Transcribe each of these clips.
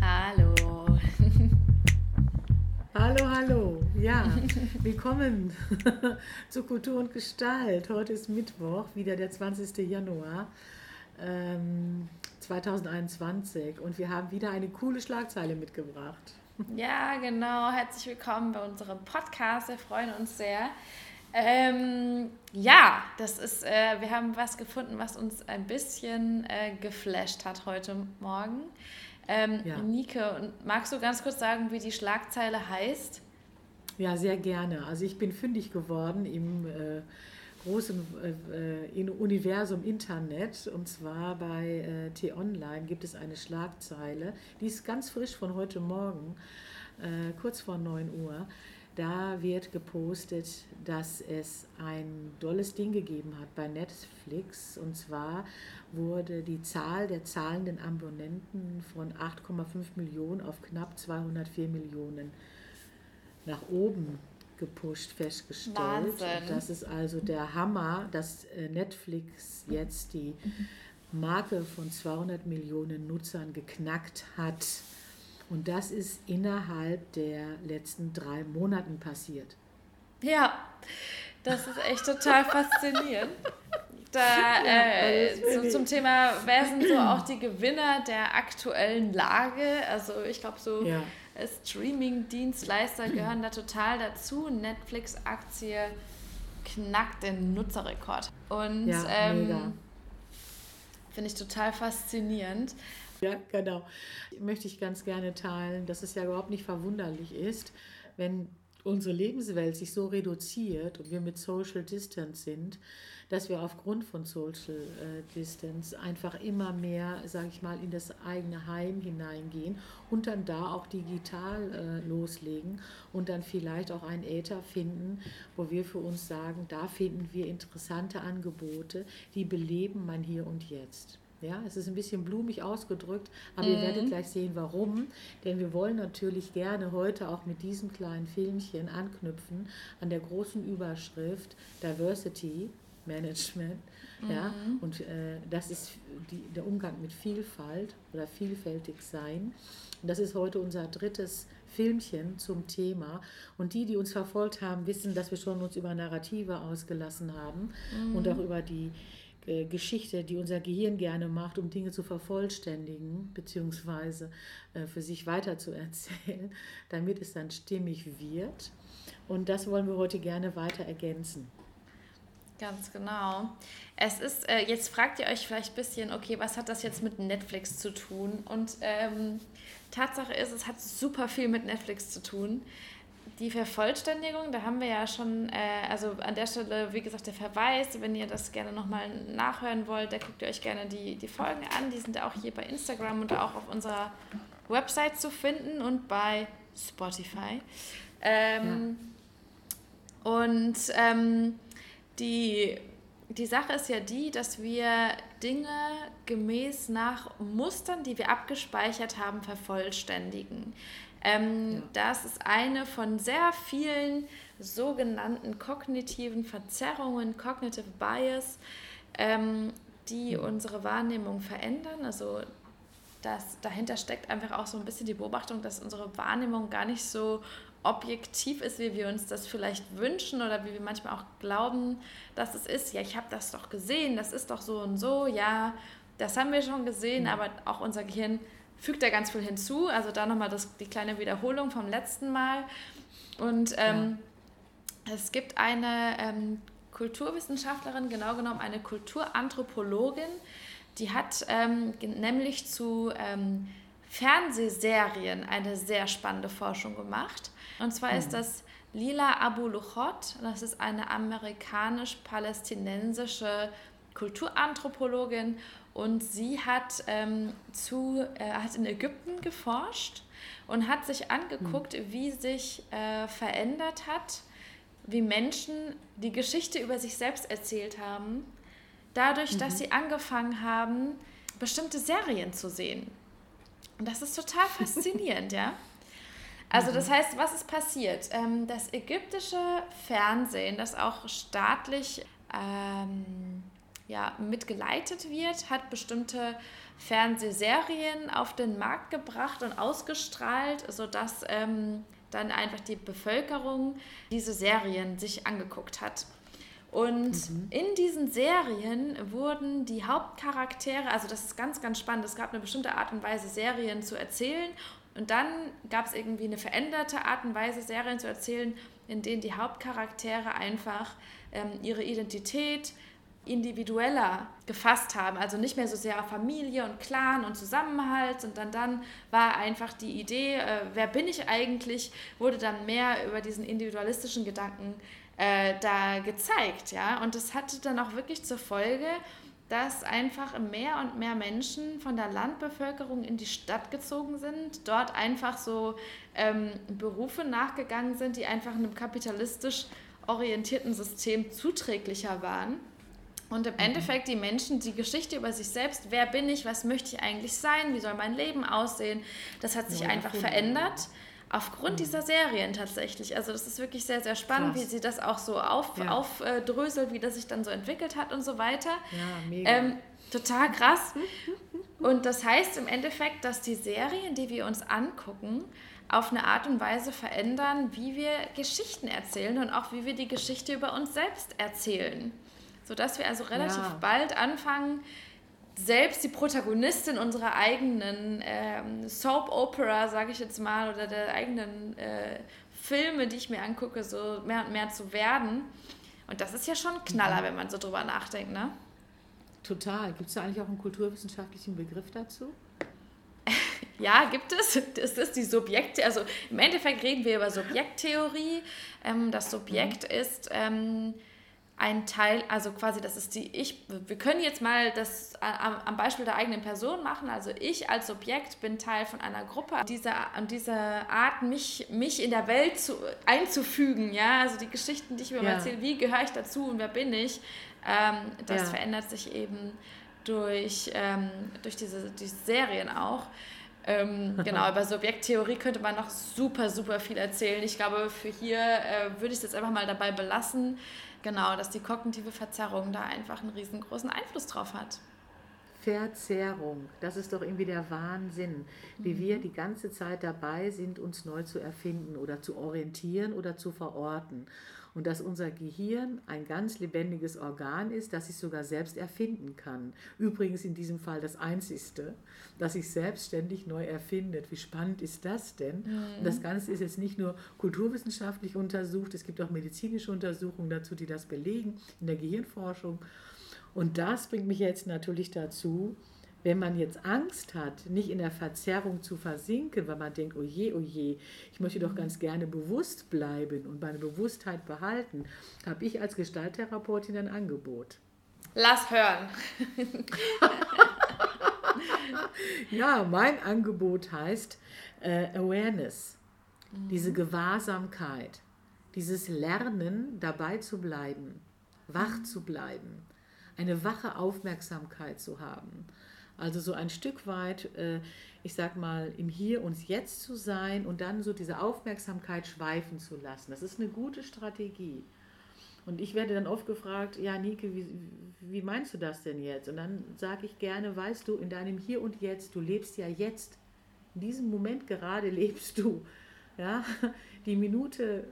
Hallo. Hallo, hallo. Ja, willkommen zu Kultur und Gestalt. Heute ist Mittwoch, wieder der 20. Januar ähm, 2021 und wir haben wieder eine coole Schlagzeile mitgebracht. Ja, genau. Herzlich willkommen bei unserem Podcast. Wir freuen uns sehr. Ähm, ja, das ist, äh, wir haben was gefunden, was uns ein bisschen äh, geflasht hat heute Morgen. Ähm, ja. Nike, magst du ganz kurz sagen, wie die Schlagzeile heißt? Ja, sehr gerne. Also ich bin fündig geworden im äh, großen äh, in Universum Internet und zwar bei äh, T-Online gibt es eine Schlagzeile, die ist ganz frisch von heute Morgen, äh, kurz vor 9 Uhr. Da wird gepostet, dass es ein tolles Ding gegeben hat bei Netflix. Und zwar wurde die Zahl der zahlenden Abonnenten von 8,5 Millionen auf knapp 204 Millionen nach oben gepusht festgestellt. Wahnsinn. Das ist also der Hammer, dass äh, Netflix jetzt die Marke von 200 Millionen Nutzern geknackt hat. Und das ist innerhalb der letzten drei Monaten passiert. Ja, das ist echt total faszinierend. Da, äh, so zum Thema, wer sind so auch die Gewinner der aktuellen Lage? Also ich glaube, so ja. Streaming-Dienstleister gehören da total dazu. Netflix-Aktie knackt den Nutzerrekord. Und ja, ähm, finde ich total faszinierend. Ja, genau. Möchte ich ganz gerne teilen, dass es ja überhaupt nicht verwunderlich ist, wenn unsere Lebenswelt sich so reduziert und wir mit Social Distance sind, dass wir aufgrund von Social äh, Distance einfach immer mehr, sage ich mal, in das eigene Heim hineingehen und dann da auch digital äh, loslegen und dann vielleicht auch einen Äther finden, wo wir für uns sagen, da finden wir interessante Angebote, die beleben mein Hier und Jetzt. Ja, es ist ein bisschen blumig ausgedrückt, aber mhm. ihr werdet gleich sehen, warum. Denn wir wollen natürlich gerne heute auch mit diesem kleinen Filmchen anknüpfen an der großen Überschrift Diversity Management. Mhm. Ja, und äh, das ist die, der Umgang mit Vielfalt oder vielfältig sein. Und das ist heute unser drittes Filmchen zum Thema. Und die, die uns verfolgt haben, wissen, dass wir schon uns über Narrative ausgelassen haben mhm. und auch über die Geschichte, die unser Gehirn gerne macht, um Dinge zu vervollständigen, beziehungsweise äh, für sich weiter zu erzählen, damit es dann stimmig wird. Und das wollen wir heute gerne weiter ergänzen. Ganz genau. Es ist, äh, jetzt fragt ihr euch vielleicht ein bisschen, okay, was hat das jetzt mit Netflix zu tun? Und ähm, Tatsache ist, es hat super viel mit Netflix zu tun. Die Vervollständigung, da haben wir ja schon, äh, also an der Stelle, wie gesagt, der Verweis, wenn ihr das gerne nochmal nachhören wollt, da guckt ihr euch gerne die, die Folgen an. Die sind auch hier bei Instagram und auch auf unserer Website zu finden und bei Spotify. Ähm, ja. Und ähm, die, die Sache ist ja die, dass wir Dinge gemäß nach Mustern, die wir abgespeichert haben, vervollständigen. Ähm, ja. Das ist eine von sehr vielen sogenannten kognitiven Verzerrungen, Cognitive Bias, ähm, die ja. unsere Wahrnehmung verändern. Also das, dahinter steckt einfach auch so ein bisschen die Beobachtung, dass unsere Wahrnehmung gar nicht so objektiv ist, wie wir uns das vielleicht wünschen oder wie wir manchmal auch glauben, dass es ist. Ja, ich habe das doch gesehen, das ist doch so und so, ja, das haben wir schon gesehen, mhm. aber auch unser Gehirn fügt da ganz viel hinzu. Also da nochmal die kleine Wiederholung vom letzten Mal. Und ähm, ja. es gibt eine ähm, Kulturwissenschaftlerin, genau genommen eine Kulturanthropologin, die hat ähm, nämlich zu ähm, Fernsehserien eine sehr spannende Forschung gemacht. Und zwar mhm. ist das Lila Abu Luchot. Das ist eine amerikanisch-palästinensische Kulturanthropologin und sie hat, ähm, zu, äh, hat in Ägypten geforscht und hat sich angeguckt, mhm. wie sich äh, verändert hat, wie Menschen die Geschichte über sich selbst erzählt haben, dadurch, mhm. dass sie angefangen haben, bestimmte Serien zu sehen. Und das ist total faszinierend, ja. Also das mhm. heißt, was ist passiert? Ähm, das ägyptische Fernsehen, das auch staatlich ähm, ja, mitgeleitet wird, hat bestimmte Fernsehserien auf den Markt gebracht und ausgestrahlt, sodass ähm, dann einfach die Bevölkerung diese Serien sich angeguckt hat. Und mhm. in diesen Serien wurden die Hauptcharaktere, also das ist ganz, ganz spannend, es gab eine bestimmte Art und Weise, Serien zu erzählen. Und dann gab es irgendwie eine veränderte Art und Weise, Serien zu erzählen, in denen die Hauptcharaktere einfach ähm, ihre Identität, individueller gefasst haben. Also nicht mehr so sehr auf Familie und Clan und Zusammenhalt, sondern dann war einfach die Idee, äh, wer bin ich eigentlich, wurde dann mehr über diesen individualistischen Gedanken äh, da gezeigt. Ja? Und das hatte dann auch wirklich zur Folge, dass einfach mehr und mehr Menschen von der Landbevölkerung in die Stadt gezogen sind, dort einfach so ähm, Berufe nachgegangen sind, die einfach einem kapitalistisch orientierten System zuträglicher waren. Und im mhm. Endeffekt die Menschen die Geschichte über sich selbst, wer bin ich, was möchte ich eigentlich sein, wie soll mein Leben aussehen, das hat sich ja, einfach verändert. Aufgrund mhm. dieser Serien tatsächlich. Also das ist wirklich sehr, sehr spannend, Krass. wie sie das auch so auf, ja. aufdröselt, wie das sich dann so entwickelt hat und so weiter. Ja, mega. Ähm, total krass. Und das heißt im Endeffekt, dass die Serien, die wir uns angucken, auf eine Art und Weise verändern, wie wir Geschichten erzählen und auch wie wir die Geschichte über uns selbst erzählen sodass wir also relativ ja. bald anfangen, selbst die Protagonistin unserer eigenen ähm, Soap Opera, sage ich jetzt mal, oder der eigenen äh, Filme, die ich mir angucke, so mehr und mehr zu werden. Und das ist ja schon ein Knaller, wenn man so drüber nachdenkt, ne? Total. Gibt es da eigentlich auch einen kulturwissenschaftlichen Begriff dazu? ja, gibt es. Das ist die Subjekte. Also im Endeffekt reden wir über Subjekttheorie. Ähm, das Subjekt mhm. ist ähm, ein Teil, also quasi, das ist die Ich, wir können jetzt mal das am, am, Beispiel der eigenen Person machen. Also ich als Subjekt bin Teil von einer Gruppe. Diese, und diese Art, mich, mich in der Welt zu, einzufügen, ja, also die Geschichten, die ich mir ja. erzähle, wie gehöre ich dazu und wer bin ich, ähm, das ja. verändert sich eben durch, ähm, durch diese, diese Serien auch. Ähm, genau, über Subjekttheorie könnte man noch super, super viel erzählen. Ich glaube, für hier äh, würde ich es jetzt einfach mal dabei belassen. Genau, dass die kognitive Verzerrung da einfach einen riesengroßen Einfluss drauf hat. Verzerrung, das ist doch irgendwie der Wahnsinn, wie mhm. wir die ganze Zeit dabei sind, uns neu zu erfinden oder zu orientieren oder zu verorten und dass unser Gehirn ein ganz lebendiges Organ ist, das sich sogar selbst erfinden kann. Übrigens in diesem Fall das Einzigste, das sich selbstständig neu erfindet. Wie spannend ist das denn? Mhm. Und das Ganze ist jetzt nicht nur kulturwissenschaftlich untersucht, es gibt auch medizinische Untersuchungen dazu, die das belegen in der Gehirnforschung. Und das bringt mich jetzt natürlich dazu, wenn man jetzt Angst hat, nicht in der Verzerrung zu versinken, weil man denkt, oh je, oh je, ich möchte doch ganz gerne bewusst bleiben und meine Bewusstheit behalten, habe ich als Gestalttherapeutin ein Angebot. Lass hören. ja, mein Angebot heißt äh, Awareness, mhm. diese Gewahrsamkeit, dieses Lernen, dabei zu bleiben, wach mhm. zu bleiben, eine wache Aufmerksamkeit zu haben. Also so ein Stück weit, äh, ich sag mal, im Hier und Jetzt zu sein und dann so diese Aufmerksamkeit schweifen zu lassen. Das ist eine gute Strategie. Und ich werde dann oft gefragt, ja, Nike, wie, wie meinst du das denn jetzt? Und dann sage ich gerne, weißt du, in deinem Hier und Jetzt, du lebst ja jetzt. In diesem Moment gerade lebst du. Ja, die Minute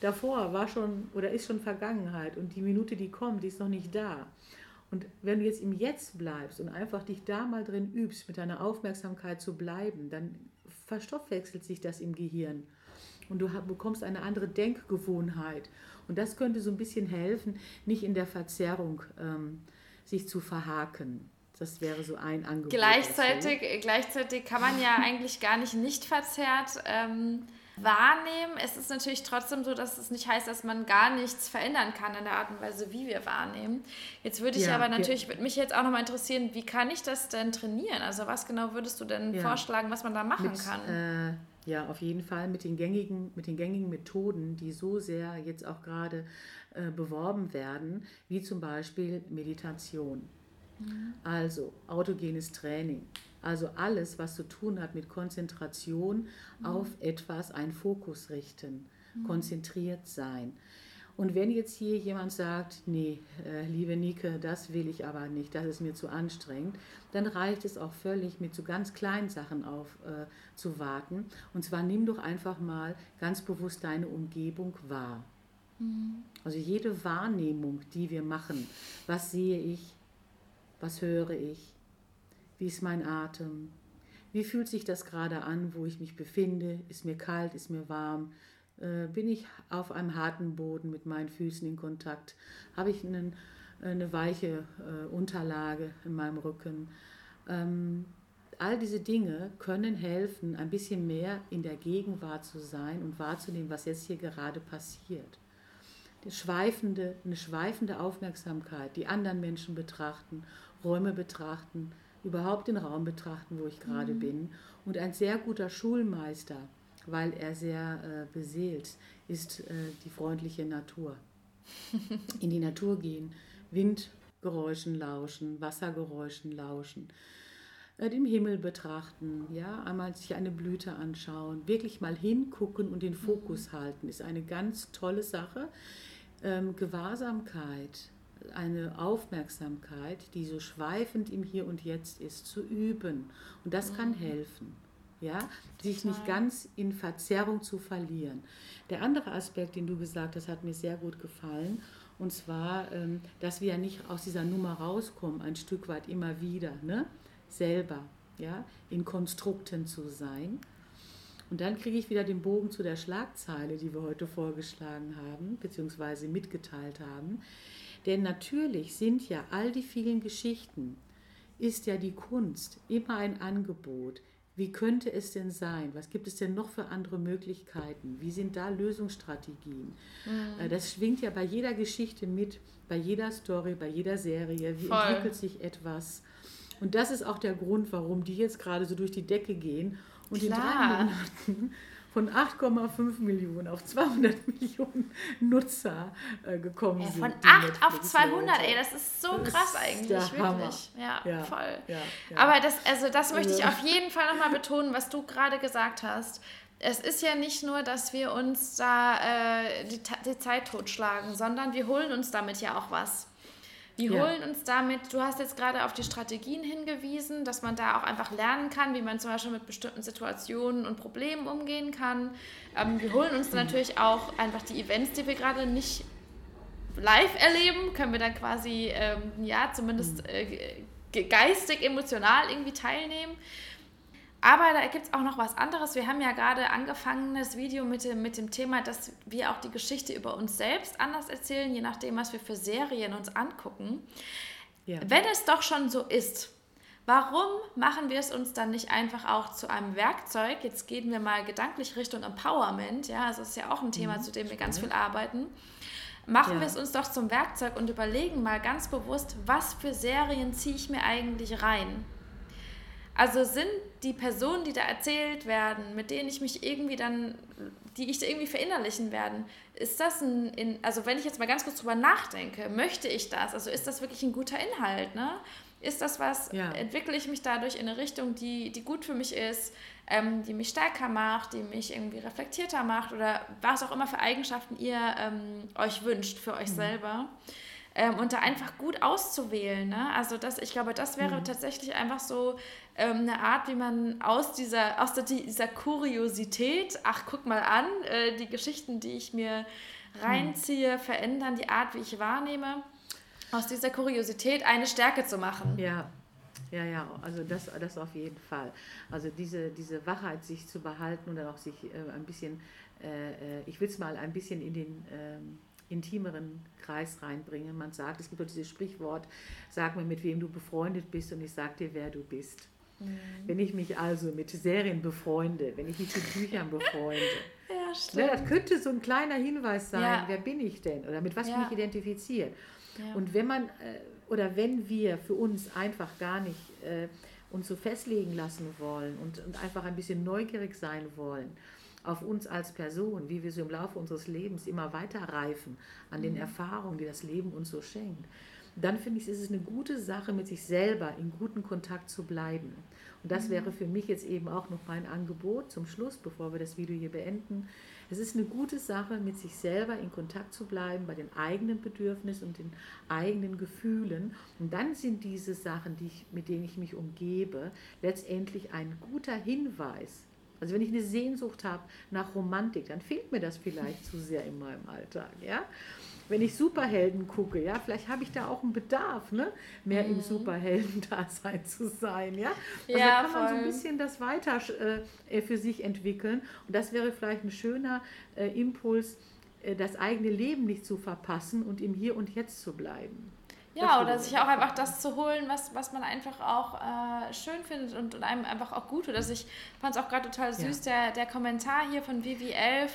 davor war schon oder ist schon Vergangenheit und die Minute, die kommt, die ist noch nicht da. Und wenn du jetzt im Jetzt bleibst und einfach dich da mal drin übst, mit deiner Aufmerksamkeit zu bleiben, dann verstoffwechselt sich das im Gehirn und du bekommst eine andere Denkgewohnheit. Und das könnte so ein bisschen helfen, nicht in der Verzerrung ähm, sich zu verhaken. Das wäre so ein Angebot. Gleichzeitig, gleichzeitig kann man ja eigentlich gar nicht nicht verzerrt ähm, wahrnehmen. Es ist natürlich trotzdem so, dass es nicht heißt, dass man gar nichts verändern kann in der Art und Weise, wie wir wahrnehmen. Jetzt würde ich ja, aber natürlich, würde mich jetzt auch nochmal interessieren, wie kann ich das denn trainieren? Also was genau würdest du denn ja. vorschlagen, was man da machen mit, kann? Äh, ja, auf jeden Fall mit den gängigen, mit den gängigen Methoden, die so sehr jetzt auch gerade äh, beworben werden, wie zum Beispiel Meditation. Mhm. Also autogenes Training. Also alles, was zu tun hat mit Konzentration mhm. auf etwas, einen Fokus richten, mhm. konzentriert sein. Und wenn jetzt hier jemand sagt, nee, äh, liebe Nike, das will ich aber nicht, das ist mir zu anstrengend, dann reicht es auch völlig, mit so ganz kleinen Sachen auf äh, zu warten. Und zwar nimm doch einfach mal ganz bewusst deine Umgebung wahr. Mhm. Also jede Wahrnehmung, die wir machen, was sehe ich, was höre ich, wie ist mein Atem? Wie fühlt sich das gerade an, wo ich mich befinde? Ist mir kalt? Ist mir warm? Äh, bin ich auf einem harten Boden mit meinen Füßen in Kontakt? Habe ich einen, eine weiche äh, Unterlage in meinem Rücken? Ähm, all diese Dinge können helfen, ein bisschen mehr in der Gegenwart zu sein und wahrzunehmen, was jetzt hier gerade passiert. Die schweifende, eine schweifende Aufmerksamkeit, die anderen Menschen betrachten, Räume betrachten, überhaupt den Raum betrachten, wo ich gerade mhm. bin. Und ein sehr guter Schulmeister, weil er sehr äh, beseelt, ist äh, die freundliche Natur. In die Natur gehen, Windgeräuschen lauschen, Wassergeräuschen lauschen, äh, den Himmel betrachten, ja, einmal sich eine Blüte anschauen, wirklich mal hingucken und den Fokus mhm. halten, ist eine ganz tolle Sache. Ähm, Gewahrsamkeit, eine Aufmerksamkeit, die so schweifend im Hier und Jetzt ist, zu üben. Und das kann mhm. helfen. Ja, sich nicht ganz in Verzerrung zu verlieren. Der andere Aspekt, den du gesagt hast, hat mir sehr gut gefallen. Und zwar, ähm, dass wir ja nicht aus dieser Nummer rauskommen, ein Stück weit immer wieder, ne? selber, ja, in Konstrukten zu sein. Und dann kriege ich wieder den Bogen zu der Schlagzeile, die wir heute vorgeschlagen haben, beziehungsweise mitgeteilt haben. Denn natürlich sind ja all die vielen Geschichten, ist ja die Kunst immer ein Angebot. Wie könnte es denn sein? Was gibt es denn noch für andere Möglichkeiten? Wie sind da Lösungsstrategien? Mhm. Äh, das schwingt ja bei jeder Geschichte mit, bei jeder Story, bei jeder Serie. Wie Voll. entwickelt sich etwas? Und das ist auch der Grund, warum die jetzt gerade so durch die Decke gehen und Klar. in drei Monaten von 8,5 Millionen auf 200 Millionen Nutzer äh, gekommen ja, sind. Von 8 auf 200, ey, das ist so das krass eigentlich, wirklich. Ja, ja, voll. Ja, Aber das, also das möchte ich auf jeden Fall nochmal betonen, was du gerade gesagt hast. Es ist ja nicht nur, dass wir uns da äh, die, die Zeit totschlagen, sondern wir holen uns damit ja auch was. Wir ja. holen uns damit, du hast jetzt gerade auf die Strategien hingewiesen, dass man da auch einfach lernen kann, wie man zum Beispiel mit bestimmten Situationen und Problemen umgehen kann. Ähm, wir holen uns dann natürlich auch einfach die Events, die wir gerade nicht live erleben, können wir dann quasi, ähm, ja, zumindest äh, geistig, emotional irgendwie teilnehmen. Aber da gibt es auch noch was anderes. Wir haben ja gerade angefangen, das Video mit dem, mit dem Thema, dass wir auch die Geschichte über uns selbst anders erzählen, je nachdem, was wir für Serien uns angucken. Ja. Wenn es doch schon so ist, warum machen wir es uns dann nicht einfach auch zu einem Werkzeug? Jetzt gehen wir mal gedanklich Richtung Empowerment. Ja, also das ist ja auch ein Thema, mhm, zu dem wir ganz viel arbeiten. Machen ja. wir es uns doch zum Werkzeug und überlegen mal ganz bewusst, was für Serien ziehe ich mir eigentlich rein? Also sind die Personen, die da erzählt werden, mit denen ich mich irgendwie dann, die ich irgendwie verinnerlichen werden, ist das ein, in, also wenn ich jetzt mal ganz kurz drüber nachdenke, möchte ich das? Also ist das wirklich ein guter Inhalt, ne? Ist das was, ja. entwickle ich mich dadurch in eine Richtung, die, die gut für mich ist, ähm, die mich stärker macht, die mich irgendwie reflektierter macht oder was auch immer für Eigenschaften ihr ähm, euch wünscht für euch mhm. selber ähm, und da einfach gut auszuwählen. Ne? Also das, ich glaube, das wäre mhm. tatsächlich einfach so ähm, eine Art, wie man aus dieser, aus dieser Kuriosität, ach guck mal an, äh, die Geschichten, die ich mir reinziehe, verändern die Art, wie ich wahrnehme, aus dieser Kuriosität eine Stärke zu machen. Ja. Ja, ja, also das, das auf jeden Fall. Also diese, diese Wachheit sich zu behalten und dann auch sich äh, ein bisschen, äh, äh ich will es mal ein bisschen in den ähm, intimeren Kreis reinbringen. Man sagt, es gibt doch dieses Sprichwort, sag mir, mit wem du befreundet bist und ich sag dir, wer du bist. Mhm. Wenn ich mich also mit Serien befreunde, wenn ich mich mit Büchern befreunde, stimmt. Ja, das könnte so ein kleiner Hinweis sein, ja. wer bin ich denn oder mit was ja. bin ich identifiziert. Ja. Und wenn man äh, oder wenn wir für uns einfach gar nicht äh, uns so festlegen lassen wollen und, und einfach ein bisschen neugierig sein wollen auf uns als Person, wie wir so im Laufe unseres Lebens immer weiter reifen an den mhm. Erfahrungen, die das Leben uns so schenkt, dann finde ich, ist es eine gute Sache, mit sich selber in guten Kontakt zu bleiben. Und das mhm. wäre für mich jetzt eben auch noch mein Angebot zum Schluss, bevor wir das Video hier beenden. Es ist eine gute Sache, mit sich selber in Kontakt zu bleiben, bei den eigenen Bedürfnissen und den eigenen Gefühlen. Und dann sind diese Sachen, die ich, mit denen ich mich umgebe, letztendlich ein guter Hinweis. Also wenn ich eine Sehnsucht habe nach Romantik, dann fehlt mir das vielleicht zu sehr in meinem Alltag. Ja? Wenn ich Superhelden gucke, ja, vielleicht habe ich da auch einen Bedarf, ne, mehr mhm. im Superhelden-Dasein zu sein, ja. Also ja, kann voll. man so ein bisschen das weiter äh, für sich entwickeln und das wäre vielleicht ein schöner äh, Impuls, äh, das eigene Leben nicht zu verpassen und im Hier und Jetzt zu bleiben. Ja, oder sich auch einfach das zu holen, was, was man einfach auch äh, schön findet und, und, einem einfach auch gut tut. Also ich fand es auch gerade total süß, ja. der, der Kommentar hier von Vivi11,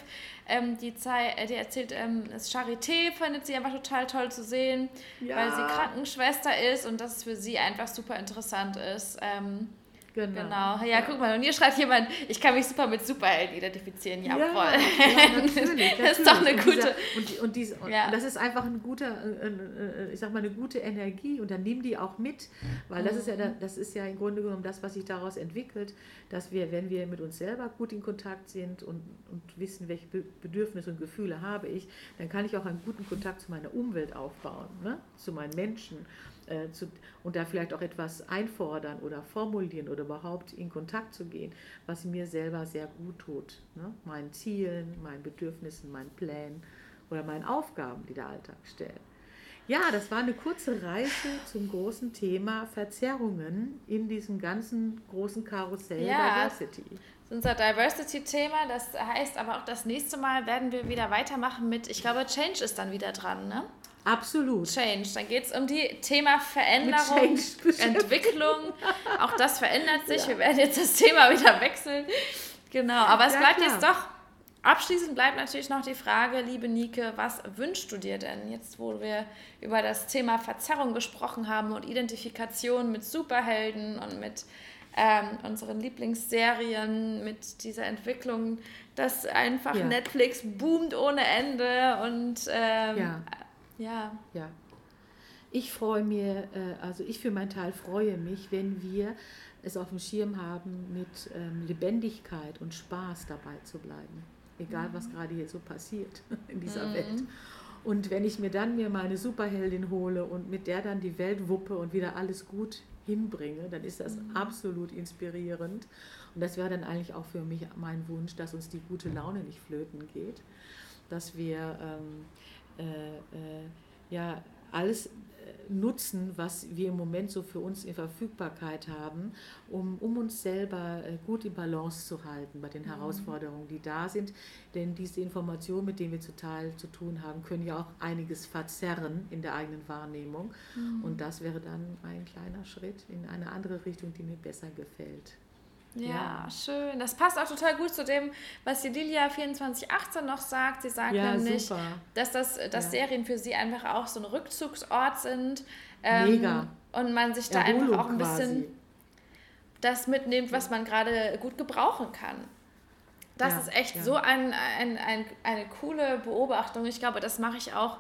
ähm, die, äh, die erzählt, ähm, Charité findet sie einfach total toll zu sehen, ja. weil sie Krankenschwester ist und dass es für sie einfach super interessant ist. Ähm, Genau. genau. Ja, guck mal, und hier schreibt jemand, ich kann mich super mit Superhelden identifizieren. Ja, ja voll. Ja, natürlich, natürlich. Das ist doch eine gute. Und, dieser, und, dies, und ja. das ist einfach ein guter, äh, äh, ich sag mal, eine gute Energie und dann nimm die auch mit, weil das ist ja, mhm. das ist ja im Grunde genommen das, was sich daraus entwickelt, dass wir, wenn wir mit uns selber gut in Kontakt sind und, und wissen, welche Bedürfnisse und Gefühle habe ich, dann kann ich auch einen guten Kontakt zu meiner Umwelt aufbauen, ne? zu meinen Menschen äh, zu, und da vielleicht auch etwas einfordern oder formulieren oder überhaupt in Kontakt zu gehen, was mir selber sehr gut tut. Ne? Meinen Zielen, meinen Bedürfnissen, meinen Plänen oder meinen Aufgaben, die der Alltag stellt. Ja, das war eine kurze Reise zum großen Thema Verzerrungen in diesem ganzen großen Karussell ja. Diversity unser Diversity-Thema. Das heißt aber auch, das nächste Mal werden wir wieder weitermachen mit, ich glaube, Change ist dann wieder dran, ne? Absolut. Change. Dann geht es um die Thema Veränderung, Entwicklung. Auch das verändert sich. Ja. Wir werden jetzt das Thema wieder wechseln. Genau. Aber es ja, bleibt klar. jetzt doch. Abschließend bleibt natürlich noch die Frage, liebe Nike, was wünschst du dir denn jetzt, wo wir über das Thema Verzerrung gesprochen haben und Identifikation mit Superhelden und mit ähm, unseren Lieblingsserien, mit dieser Entwicklung, dass einfach ja. Netflix boomt ohne Ende und ähm, ja ja. Ich freue mir, äh, also ich für meinen Teil freue mich, wenn wir es auf dem Schirm haben, mit ähm, Lebendigkeit und Spaß dabei zu bleiben. Egal, mhm. was gerade hier so passiert in dieser mhm. Welt. Und wenn ich mir dann mir meine Superheldin hole und mit der dann die Welt wuppe und wieder alles gut hinbringe, dann ist das mhm. absolut inspirierend. Und das wäre dann eigentlich auch für mich mein Wunsch, dass uns die gute Laune nicht flöten geht, dass wir ähm, äh, äh, ja, alles äh, nutzen, was wir im Moment so für uns in Verfügbarkeit haben, um, um uns selber gut in Balance zu halten bei den mhm. Herausforderungen, die da sind. Denn diese Informationen, mit denen wir zuteil zu tun haben, können ja auch einiges verzerren in der eigenen Wahrnehmung. Mhm. Und das wäre dann ein kleiner Schritt in eine andere Richtung, die mir besser gefällt. Ja, ja, schön. Das passt auch total gut zu dem, was die Lilia 2418 noch sagt. Sie sagt ja, nämlich, super. dass, das, dass ja. Serien für sie einfach auch so ein Rückzugsort sind. Ähm, Mega. Und man sich da Erholung einfach auch ein bisschen quasi. das mitnimmt, was man gerade gut gebrauchen kann. Das ist echt so ein, ein, ein, eine coole Beobachtung. Ich glaube, das mache ich auch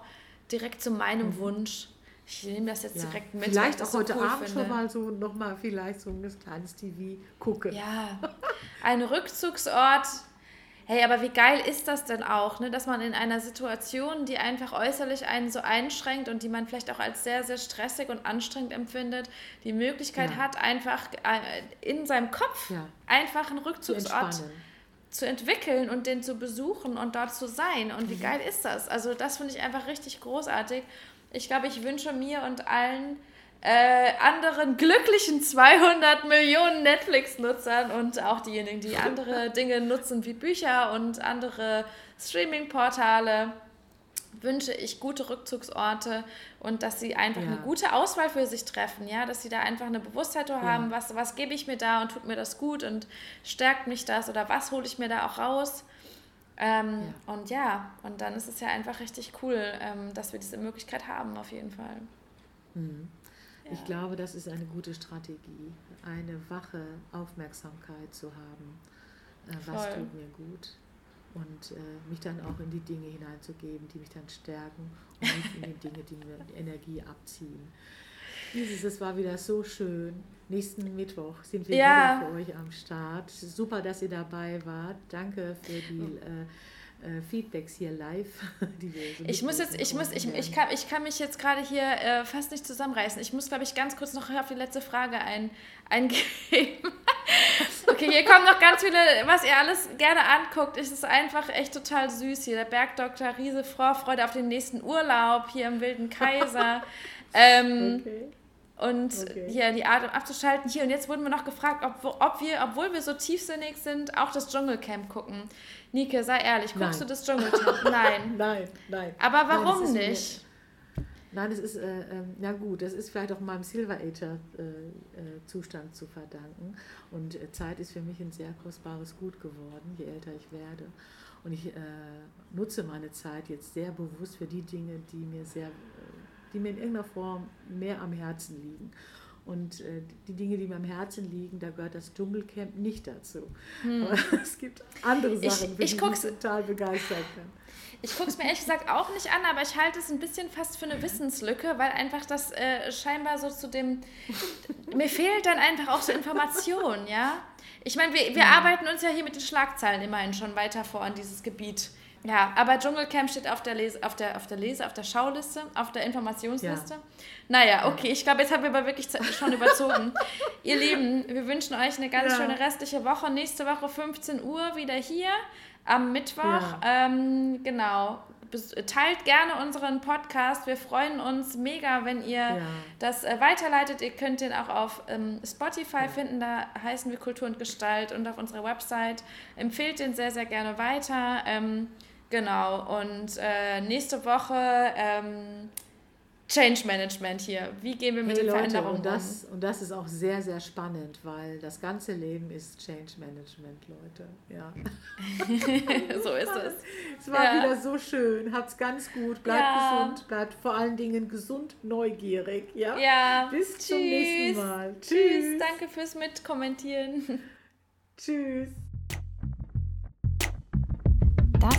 direkt zu meinem mhm. Wunsch. Ich nehme das jetzt ja. direkt mit. Vielleicht auch heute so cool Abend finde. schon mal so nochmal vielleicht so ein kleines TV gucken. Ja, ein Rückzugsort. Hey, aber wie geil ist das denn auch, ne? dass man in einer Situation, die einfach äußerlich einen so einschränkt und die man vielleicht auch als sehr, sehr stressig und anstrengend empfindet, die Möglichkeit ja. hat, einfach äh, in seinem Kopf ja. einfach einen Rückzugsort zu, zu, entwickeln und den zu besuchen und dort zu sein. Und wie mhm. geil ist das? Also das finde ich einfach richtig großartig. Ich glaube, ich wünsche mir und allen äh, anderen glücklichen 200 Millionen Netflix-Nutzern und auch diejenigen, die andere Dinge nutzen wie Bücher und andere Streaming-Portale, wünsche ich gute Rückzugsorte und dass sie einfach ja. eine gute Auswahl für sich treffen, ja, dass sie da einfach eine Bewusstheit ja. haben, was, was gebe ich mir da und tut mir das gut und stärkt mich das oder was hole ich mir da auch raus Ähm, ja. Und ja, und dann ist es ja einfach richtig cool, ähm, dass wir diese Möglichkeit haben, auf jeden Fall. Mhm. Ja. Ich glaube, das ist eine gute Strategie, eine wache Aufmerksamkeit zu haben. Äh, was tut mir gut? Und äh, mich dann auch in die Dinge hineinzugeben, die mich dann stärken und nicht in die Dinge, die mir Energie abziehen. Dieses, es war wieder so schön. Nächsten Mittwoch sind wir ja. wieder für euch am Start. Super, dass ihr dabei wart. Danke für die äh, äh, Feedbacks hier live. Die wir so ich muss jetzt, ich muss, ich, ich, kann, ich kann mich jetzt gerade hier äh, fast nicht zusammenreißen. Ich muss, glaube ich, ganz kurz noch auf die letzte Frage ein, eingeben. okay, hier kommen noch ganz viele, was ihr alles gerne anguckt. Es ist einfach echt total süß hier. Der Bergdoktor, Riese Vorfreude auf den nächsten Urlaub hier im Wilden Kaiser. Ähm, okay und okay. hier die Art abzuschalten. Hier und jetzt wurden wir noch gefragt, ob, ob wir, obwohl wir so tiefsinnig sind, auch das Dschungelcamp gucken. Nike, sei ehrlich, guckst nein. du das Dschungelcamp? Nein. nein, nein. Aber warum nein, nicht? Nein, es ist, äh, äh, ja gut, das ist vielleicht auch meinem Silver Ager-Zustand äh, äh zu verdanken. Und äh, Zeit ist für mich ein sehr kostbares Gut geworden, je älter ich werde. Und ich äh, nutze meine Zeit jetzt sehr bewusst für die Dinge, die mir sehr die mir in irgendeiner Form mehr am Herzen liegen. Und äh, die Dinge, die mir am Herzen liegen, da gehört das Dschungelcamp nicht dazu. Hm. Aber es gibt andere Sachen, ich, ich die mich total begeistern kann. Ich gucke es mir ehrlich gesagt auch nicht an, aber ich halte es ein bisschen fast für eine Wissenslücke, weil einfach das äh, scheinbar so zu dem. mir fehlt dann einfach auch so Information, ja? Ich meine, wir, wir ja. arbeiten uns ja hier mit den Schlagzeilen immerhin schon weiter vor an dieses Gebiet. Ja, aber Dschungelcamp steht auf der Lese, auf der, auf der Lese, auf der Schauliste, auf der Informationsliste. Ja. Naja, okay, ich glaube, jetzt haben wir aber wirklich schon überzogen. Ihr Lieben, wir wünschen euch eine ganz ja. schöne restliche Woche. Nächste Woche 15 Uhr wieder hier am Mittwoch. Ja. Ähm, genau. Teilt gerne unseren Podcast. Wir freuen uns mega, wenn ihr ja. das äh, weiterleitet. Ihr könnt den auch auf ähm, Spotify ja. finden. Da heißen wir Kultur und Gestalt und auf unserer Website. Empfehlt den sehr, sehr gerne weiter. Ähm, Genau, und äh, nächste Woche ähm, Change Management hier. Wie gehen wir mit hey, den Leute, Veränderungen und das, um? Und das ist auch sehr, sehr spannend, weil das ganze Leben ist Change Management, Leute. Ja. so ist es. Es war ja. wieder so schön. Habt's ganz gut. Bleibt ja. gesund. Bleibt vor allen Dingen gesund, neugierig. Ja. ja. Bis Tschüss. zum nächsten Mal. Tschüss. Tschüss. Danke fürs Mitkommentieren. Tschüss.